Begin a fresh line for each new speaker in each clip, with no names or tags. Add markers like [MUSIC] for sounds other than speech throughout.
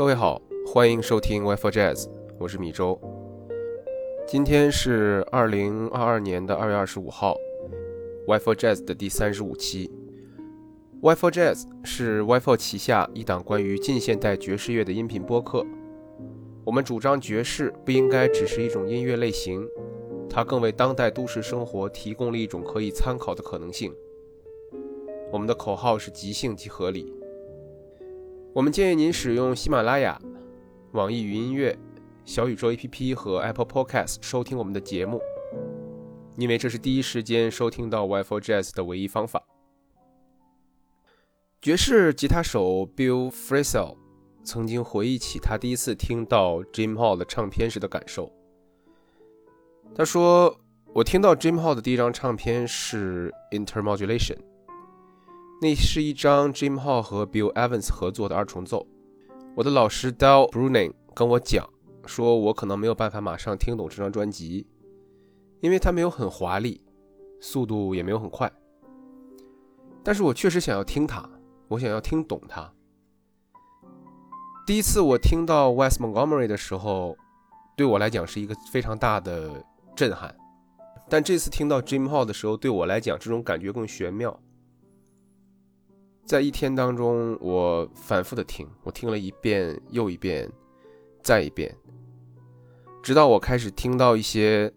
各位好，欢迎收听 Wi-Fi Jazz，我是米周。今天是二零二二年的二月二十五号，Wi-Fi Jazz 的第三十五期。Wi-Fi Jazz 是 Wi-Fi 旗下一档关于近现代爵士乐的音频播客。我们主张爵士不应该只是一种音乐类型，它更为当代都市生活提供了一种可以参考的可能性。我们的口号是即兴即合理。我们建议您使用喜马拉雅、网易云音乐、小宇宙 APP 和 Apple Podcast 收听我们的节目，因为这是第一时间收听到 Wi-Fi Jazz 的唯一方法。爵士吉他手 Bill Frisell 曾经回忆起他第一次听到 Jim Hall 的唱片时的感受。他说：“我听到 Jim Hall 的第一张唱片是 Intermodulation。”那是一张 Jim Hall 和 Bill Evans 合作的二重奏。我的老师 Dal Bruning 跟我讲，说我可能没有办法马上听懂这张专辑，因为它没有很华丽，速度也没有很快。但是我确实想要听它，我想要听懂它。第一次我听到 West Montgomery 的时候，对我来讲是一个非常大的震撼。但这次听到 Jim Hall 的时候，对我来讲这种感觉更玄妙。在一天当中，我反复的听，我听了一遍又一遍，再一遍，直到我开始听到一些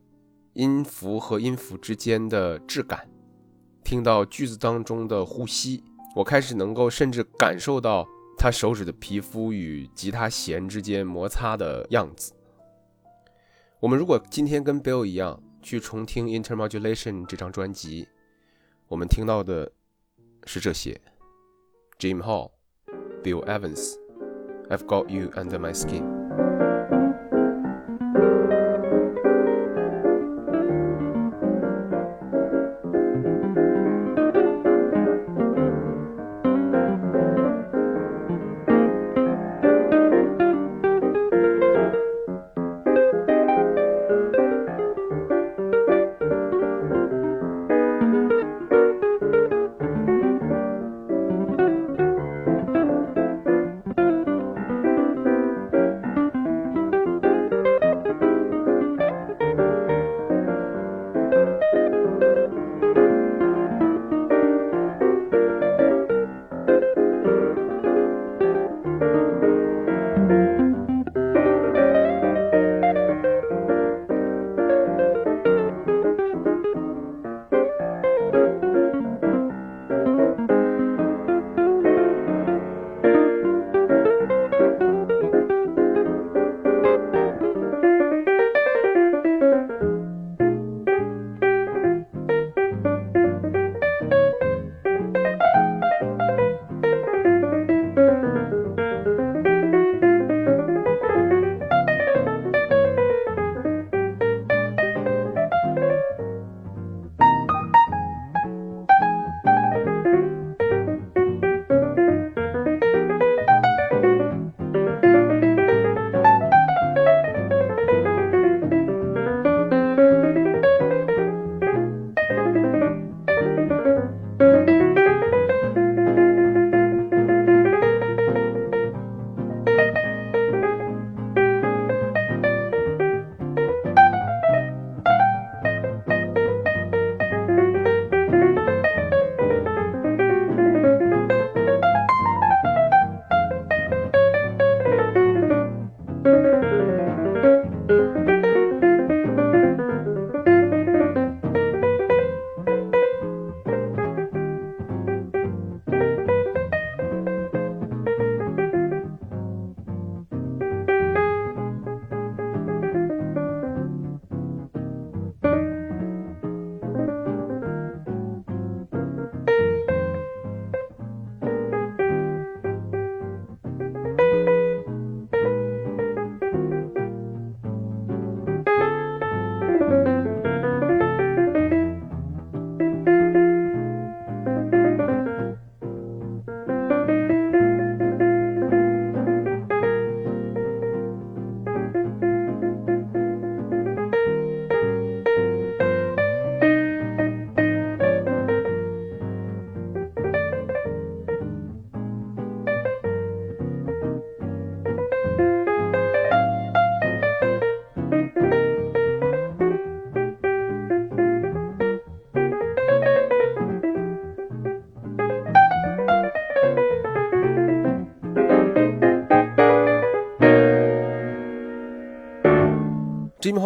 音符和音符之间的质感，听到句子当中的呼吸，我开始能够甚至感受到他手指的皮肤与吉他弦之间摩擦的样子。我们如果今天跟 Bill 一样去重听《Intermodulation》这张专辑，我们听到的是这些。Jim Hall, Bill Evans, I've got you under my skin.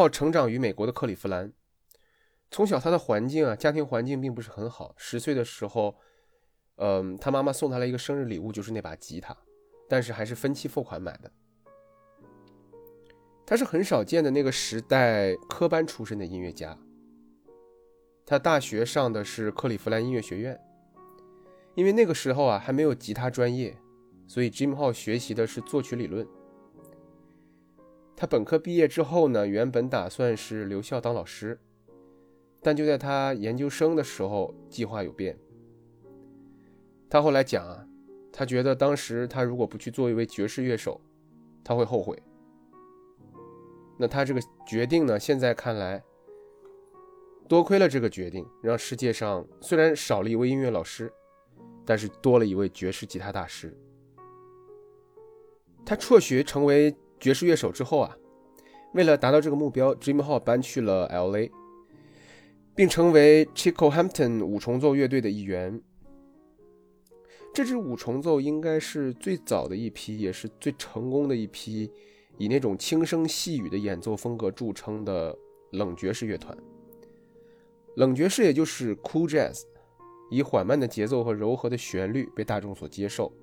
成长于美国的克利夫兰，从小他的环境啊，家庭环境并不是很好。十岁的时候，嗯，他妈妈送他了一个生日礼物，就是那把吉他，但是还是分期付款买的。他是很少见的那个时代科班出身的音乐家。他大学上的是克利夫兰音乐学院，因为那个时候啊还没有吉他专业，所以 Jim 号学习的是作曲理论。他本科毕业之后呢，原本打算是留校当老师，但就在他研究生的时候，计划有变。他后来讲啊，他觉得当时他如果不去做一位爵士乐手，他会后悔。那他这个决定呢，现在看来，多亏了这个决定，让世界上虽然少了一位音乐老师，但是多了一位爵士吉他大师。他辍学成为。爵士乐手之后啊，为了达到这个目标，Jim Hall 搬去了 L.A.，并成为 Chico Hampton 五重奏乐队的一员。这支五重奏应该是最早的一批，也是最成功的一批，以那种轻声细语的演奏风格著称的冷爵士乐团。冷爵士也就是 Cool Jazz，以缓慢的节奏和柔和的旋律被大众所接受。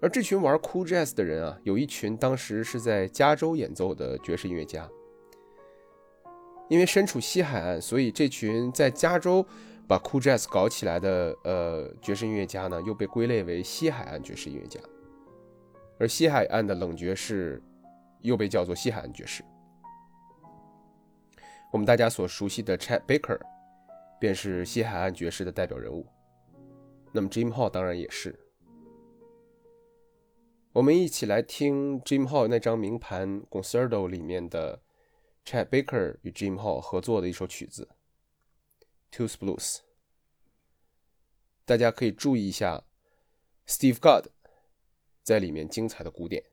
而这群玩 cool jazz 的人啊，有一群当时是在加州演奏的爵士音乐家。因为身处西海岸，所以这群在加州把 cool jazz 搞起来的呃爵士音乐家呢，又被归类为西海岸爵士音乐家。而西海岸的冷爵士又被叫做西海岸爵士。我们大家所熟悉的 Chet Baker 便是西海岸爵士的代表人物。那么 Jim Hall 当然也是。我们一起来听 Jim Hall 那张名盘 Concerto 里面的 Chad Baker 与 Jim Hall 合作的一首曲子《Tooth Blues》。大家可以注意一下 Steve God 在里面精彩的鼓点。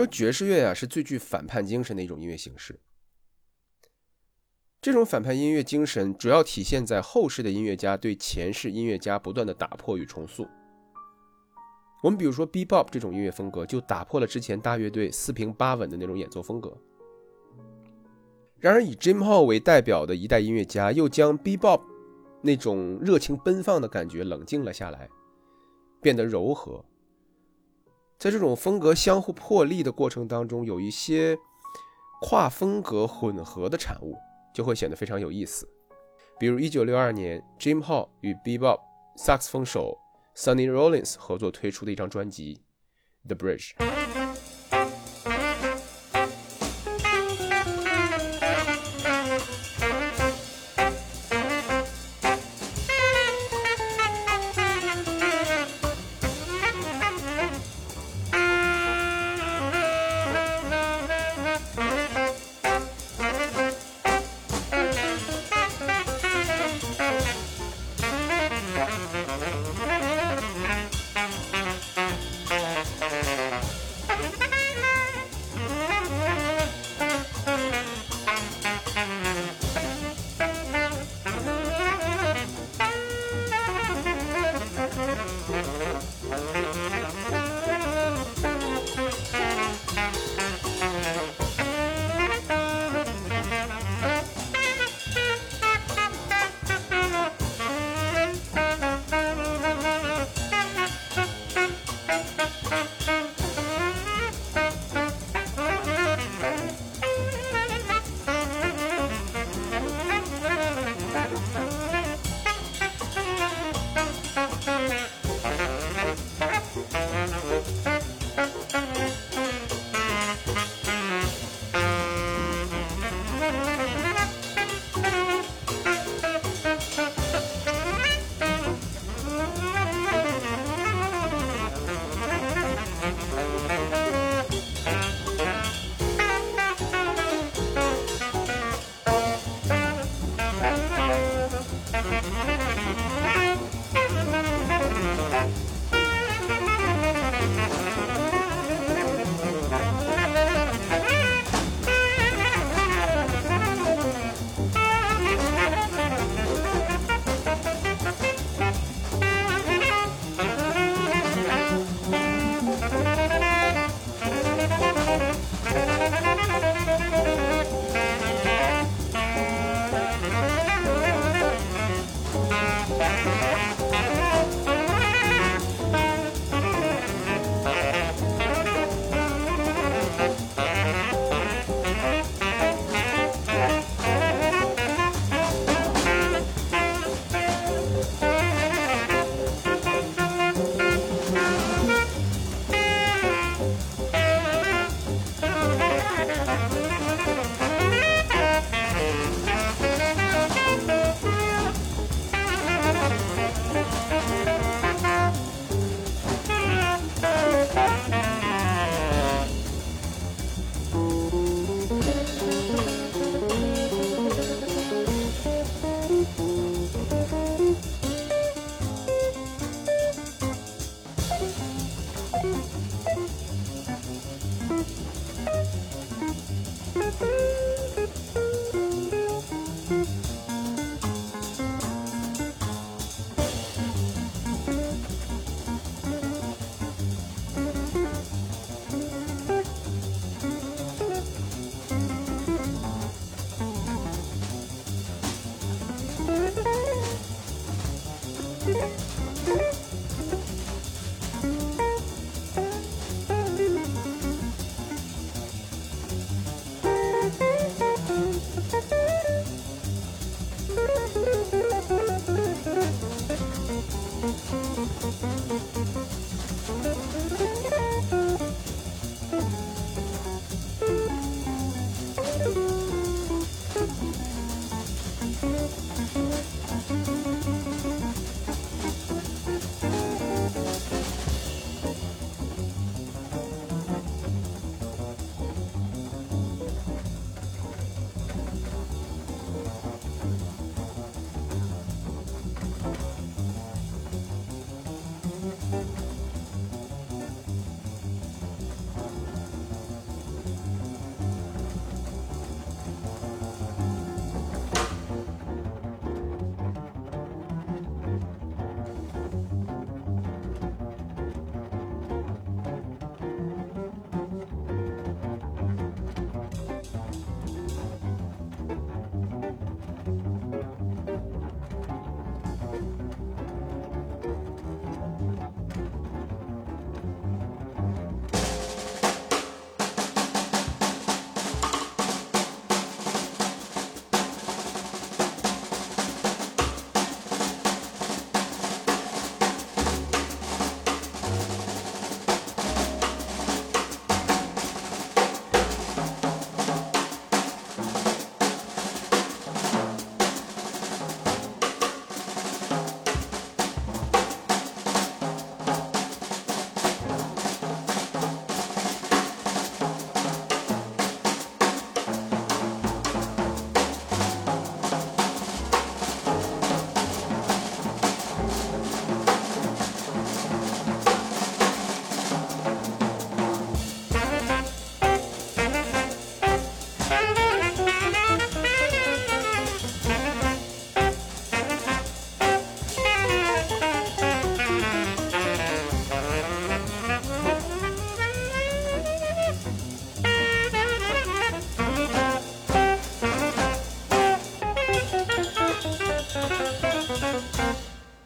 说爵士乐啊是最具反叛精神的一种音乐形式。这种反叛音乐精神主要体现在后世的音乐家对前世音乐家不断的打破与重塑。我们比如说 Bebop 这种音乐风格，就打破了之前大乐队四平八稳的那种演奏风格。然而，以 Jim Hall 为代表的一代音乐家，又将 Bebop 那种热情奔放的感觉冷静了下来，变得柔和。在这种风格相互破例的过程当中，有一些跨风格混合的产物。就会显得非常有意思。比如1962年，Jim Hall 与 Bebop 萨克斯风手 Sunny Rollins 合作推出的一张专辑《The Bridge》。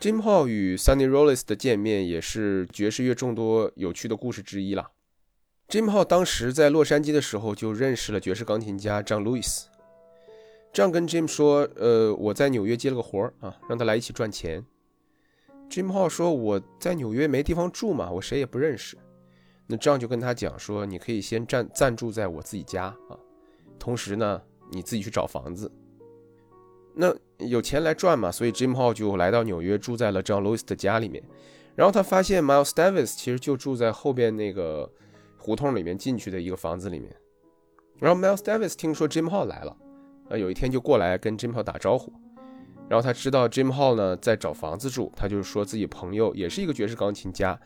Jim Hall 与 Sunny Rollins 的见面也是爵士乐众多有趣的故事之一了。Jim Hall 当时在洛杉矶的时候就认识了爵士钢琴家 John Lewis。这样跟 Jim 说：“呃，我在纽约接了个活儿啊，让他来一起赚钱。” Jim Hall 说：“我在纽约没地方住嘛，我谁也不认识。”那这样就跟他讲说：“你可以先暂暂住在我自己家啊，同时呢，你自己去找房子。那有钱来赚嘛，所以 Jim Hall 就来到纽约，住在了 John Lewis 的家里面。然后他发现 Miles Davis 其实就住在后边那个胡同里面进去的一个房子里面。然后 Miles Davis 听说 Jim Hall 来了，呃，有一天就过来跟 Jim Hall 打招呼。然后他知道 Jim Hall 呢在找房子住，他就说自己朋友也是一个爵士钢琴家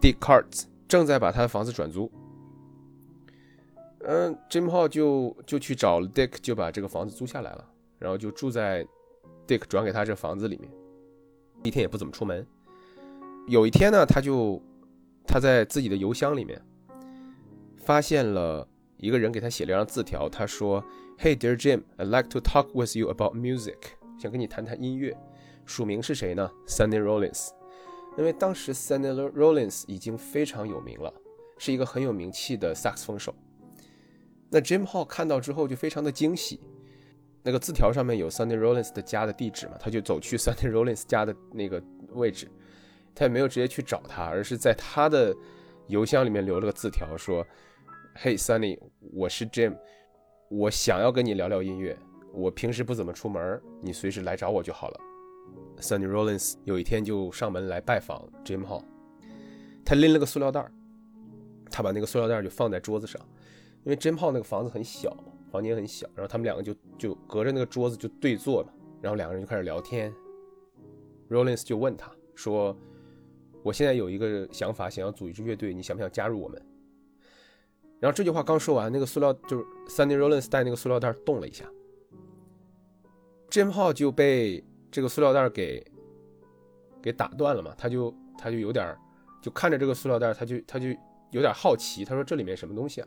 Dick Carts。正在把他的房子转租，嗯，Jim Hall 就就去找 Dick，就把这个房子租下来了，然后就住在 Dick 转给他这房子里面，一天也不怎么出门。有一天呢，他就他在自己的邮箱里面发现了一个人给他写了一张字条，他说：“Hey dear Jim，I'd like to talk with you about music，想跟你谈谈音乐。”署名是谁呢？Sunny Rollins。因为当时 Sunny Rollins 已经非常有名了，是一个很有名气的萨克斯风手。那 Jim Hall 看到之后就非常的惊喜。那个字条上面有 Sunny Rollins 的家的地址嘛，他就走去 [LAUGHS] Sunny Rollins 家的那个位置，他也没有直接去找他，而是在他的邮箱里面留了个字条，说：“Hey Sunny，我是 Jim，我想要跟你聊聊音乐。我平时不怎么出门，你随时来找我就好了。” Sunny Rollins 有一天就上门来拜访 Jim Hall，他拎了个塑料袋他把那个塑料袋就放在桌子上，因为 Jim Hall 那个房子很小，房间很小，然后他们两个就就隔着那个桌子就对坐嘛，然后两个人就开始聊天。Rollins 就问他说：“我现在有一个想法，想要组一支乐队，你想不想加入我们？”然后这句话刚说完，那个塑料就是 Sunny Rollins 带那个塑料袋动了一下，Jimi 就被。这个塑料袋给给打断了嘛？他就他就有点就看着这个塑料袋，他就他就有点好奇。他说：“这里面什么东西啊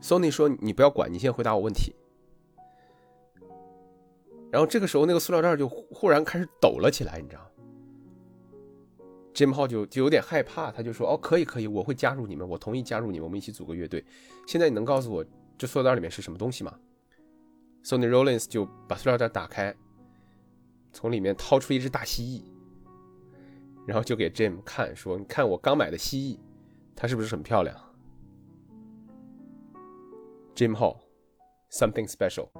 ？”Sony 说：“你不要管，你先回答我问题。”然后这个时候，那个塑料袋就忽然开始抖了起来，你知道？Jim 就就有点害怕，他就说：“哦，可以可以，我会加入你们，我同意加入你们，我们一起组个乐队。现在你能告诉我这塑料袋里面是什么东西吗？”Sony Rollins 就把塑料袋打开。从里面掏出一只大蜥蜴，然后就给 Jim 看，说：“你看我刚买的蜥蜴，它是不是很漂亮 Jim Hall, Something Special.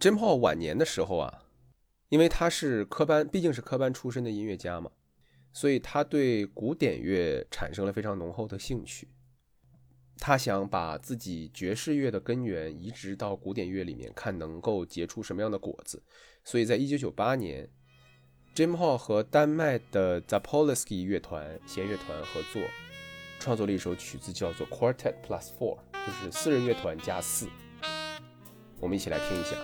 Jim Hall 晚年的时候啊，因为他是科班，毕竟是科班出身的音乐家嘛，所以他对古典乐产生了非常浓厚的兴趣。他想把自己爵士乐的根源移植到古典乐里面，看能够结出什么样的果子。所以在1998年，Jim Hall 和丹麦的 Zapolsky 乐团弦乐团合作，创作了一首曲子，叫做 Quartet Plus Four，就是四人乐团加四。我们一起来听一下。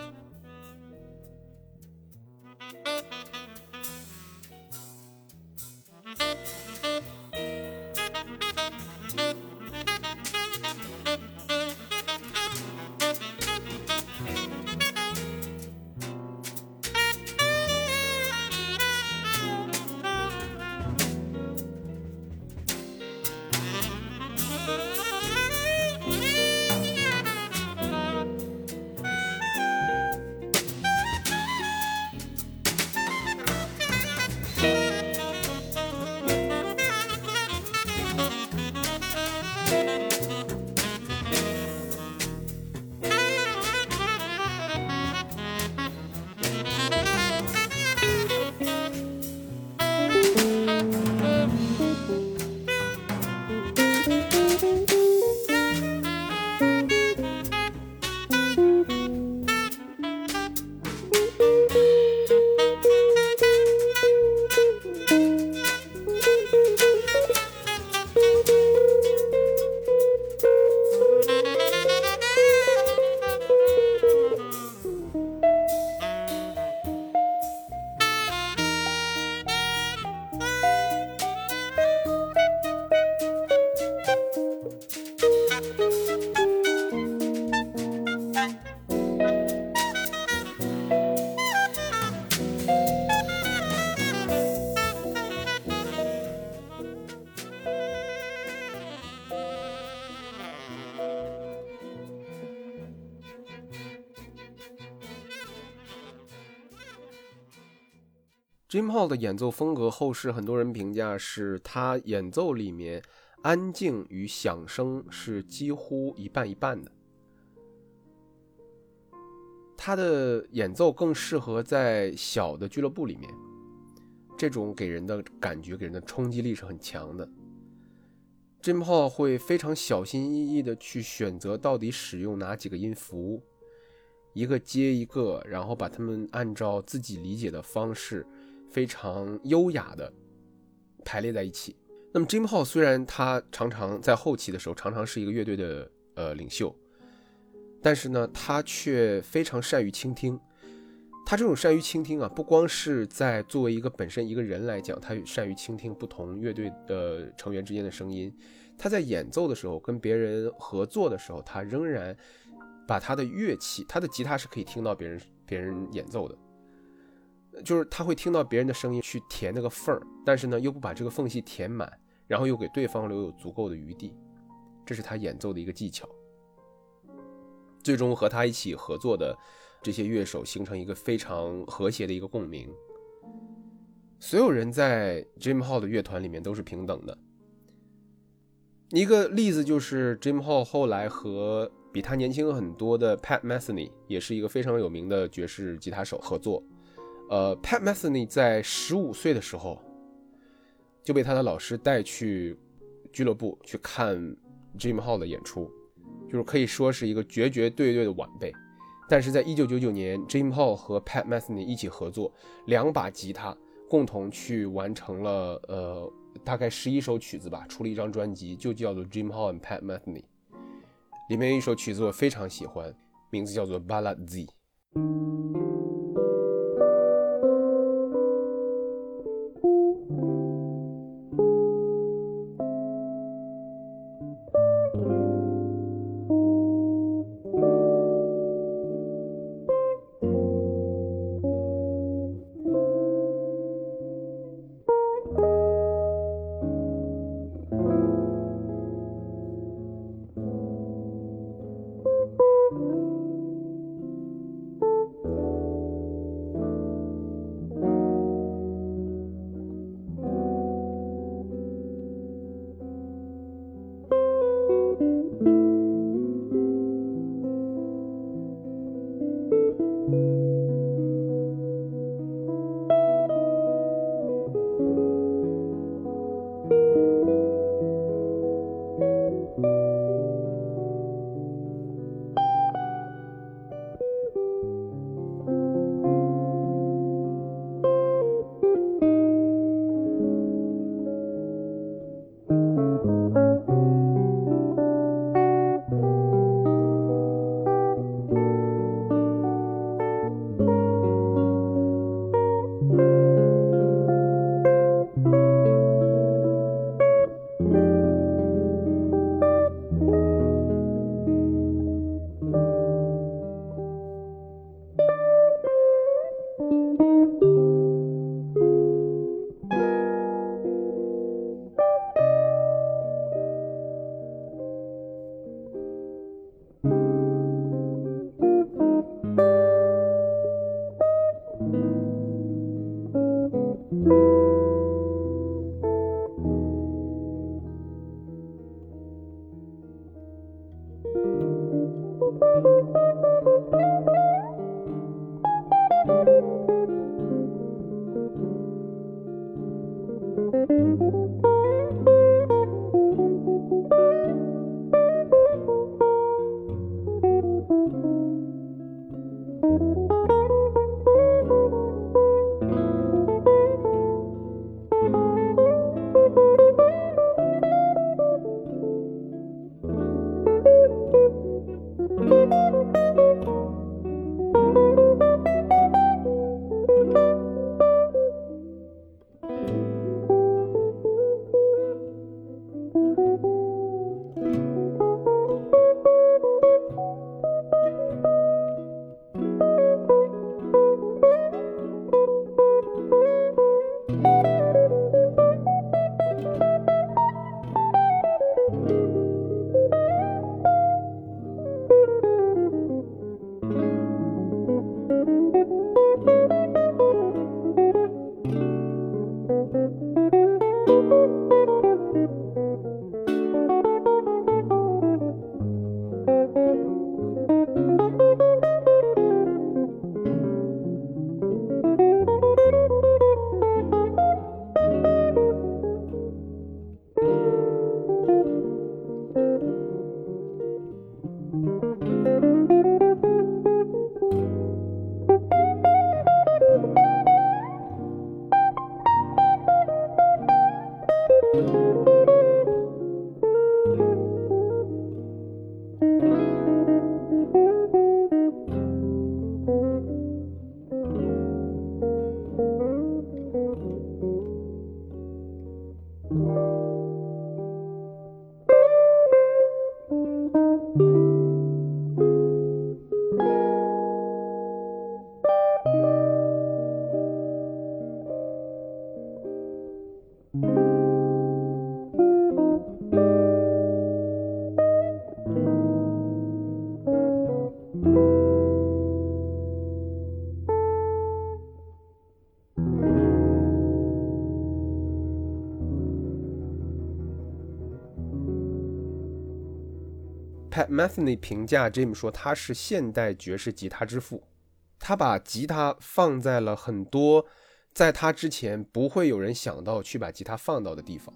Jim Hall 的演奏风格，后世很多人评价是他演奏里面安静与响声是几乎一半一半的。他的演奏更适合在小的俱乐部里面，这种给人的感觉、给人的冲击力是很强的。Jim Hall 会非常小心翼翼的去选择到底使用哪几个音符，一个接一个，然后把它们按照自己理解的方式。非常优雅的排列在一起。那么，Jim Hall 虽然他常常在后期的时候常常是一个乐队的呃领袖，但是呢，他却非常善于倾听。他这种善于倾听啊，不光是在作为一个本身一个人来讲，他善于倾听不同乐队的成员之间的声音。他在演奏的时候，跟别人合作的时候，他仍然把他的乐器，他的吉他是可以听到别人别人演奏的。就是他会听到别人的声音去填那个缝儿，但是呢又不把这个缝隙填满，然后又给对方留有足够的余地，这是他演奏的一个技巧。最终和他一起合作的这些乐手形成一个非常和谐的一个共鸣。所有人在 Jim Hall 的乐团里面都是平等的。一个例子就是 Jim Hall 后来和比他年轻很多的 Pat Metheny，也是一个非常有名的爵士吉他手合作。呃，Pat Metheny 在十五岁的时候就被他的老师带去俱乐部去看 Jim Hall 的演出，就是可以说是一个绝绝对对的晚辈。但是在一九九九年，Jim Hall 和 Pat Metheny 一起合作，两把吉他共同去完成了呃大概十一首曲子吧，出了一张专辑，就叫做 Jim Hall and Pat Metheny。里面有一首曲子我非常喜欢，名字叫做 Ballad Z。Matheny 评价 Jim 说他是现代爵士吉他之父，他把吉他放在了很多在他之前不会有人想到去把吉他放到的地方。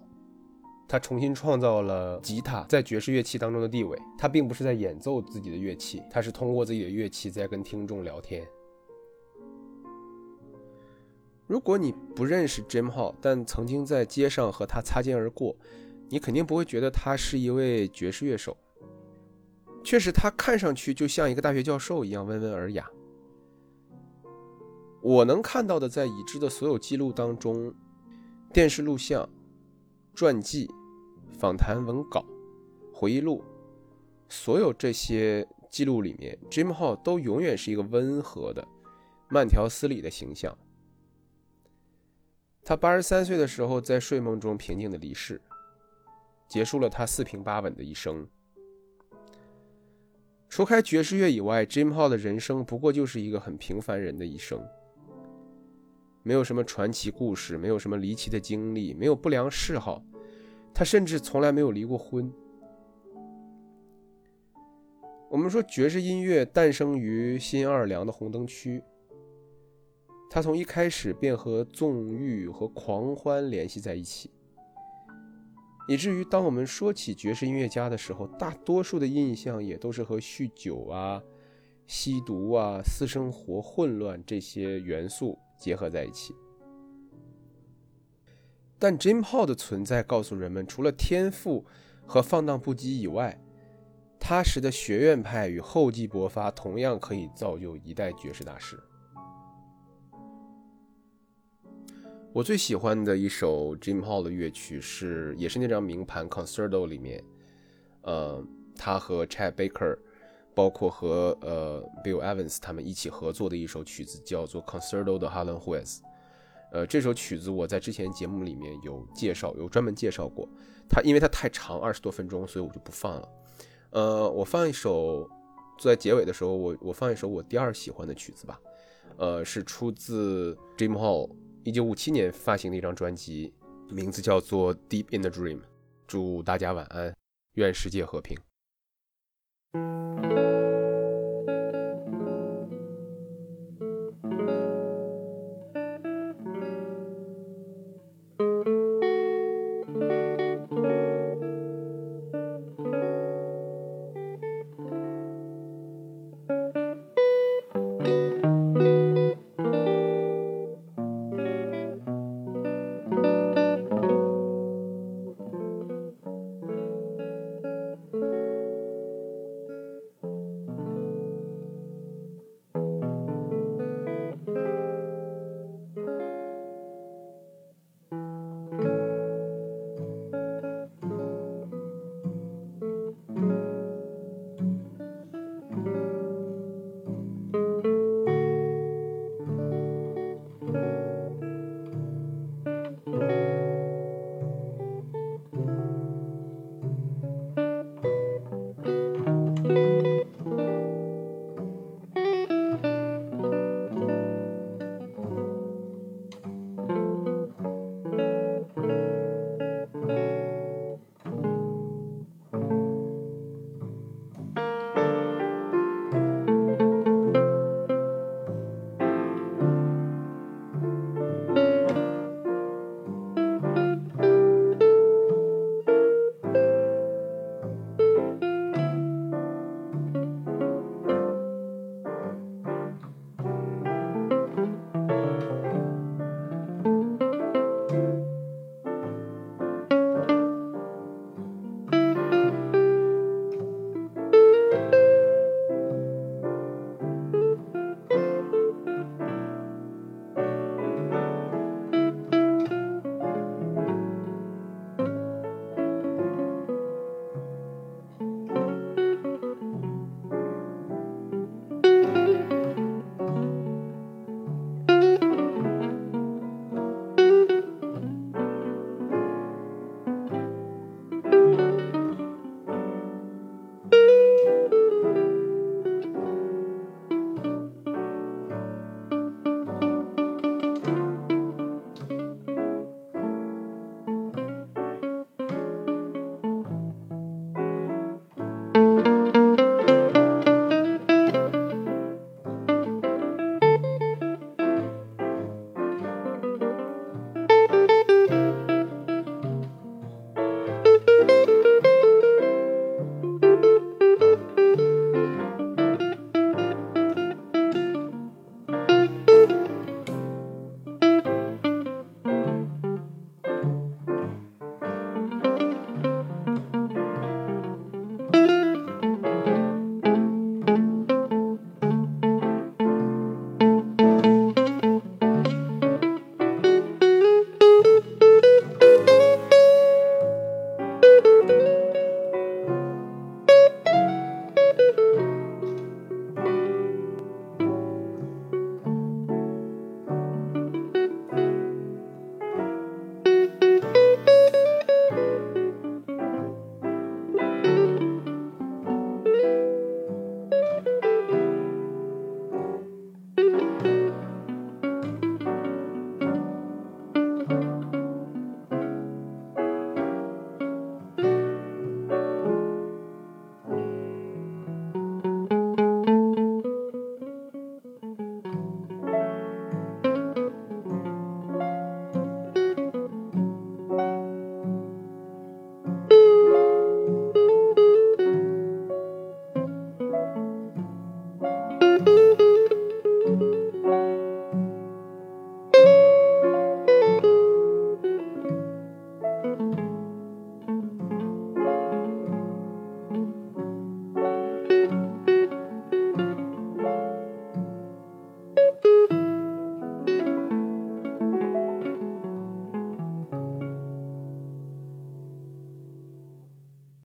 他重新创造了吉他在爵士乐器当中的地位。他并不是在演奏自己的乐器，他是通过自己的乐器在跟听众聊天。如果你不认识 Jim Hall，但曾经在街上和他擦肩而过，你肯定不会觉得他是一位爵士乐手。确实，他看上去就像一个大学教授一样温文尔雅。我能看到的，在已知的所有记录当中，电视录像、传记。访谈文稿、回忆录，所有这些记录里面，Jim Hall 都永远是一个温和的、慢条斯理的形象。他八十三岁的时候，在睡梦中平静的离世，结束了他四平八稳的一生。除开爵士乐以外，Jim Hall 的人生不过就是一个很平凡人的一生，没有什么传奇故事，没有什么离奇的经历，没有不良嗜好。他甚至从来没有离过婚。我们说爵士音乐诞生于新奥尔良的红灯区，它从一开始便和纵欲和狂欢联系在一起，以至于当我们说起爵士音乐家的时候，大多数的印象也都是和酗酒啊、吸毒啊、私生活混乱这些元素结合在一起。但 Jim Hall 的存在告诉人们，除了天赋和放荡不羁以外，踏实的学院派与厚积薄发同样可以造就一代爵士大师。我最喜欢的一首 Jim Hall 的乐曲是，也是那张名盘 Concerto 里面，呃，他和 Chad Baker，包括和呃 Bill Evans 他们一起合作的一首曲子，叫做 Concerto 的 Harlan Hoes。呃，这首曲子我在之前节目里面有介绍，有专门介绍过。它因为它太长，二十多分钟，所以我就不放了。呃，我放一首，在结尾的时候，我我放一首我第二喜欢的曲子吧。呃，是出自 Jim Hall 一九五七年发行的一张专辑，名字叫做《Deep in the Dream》。祝大家晚安，愿世界和平。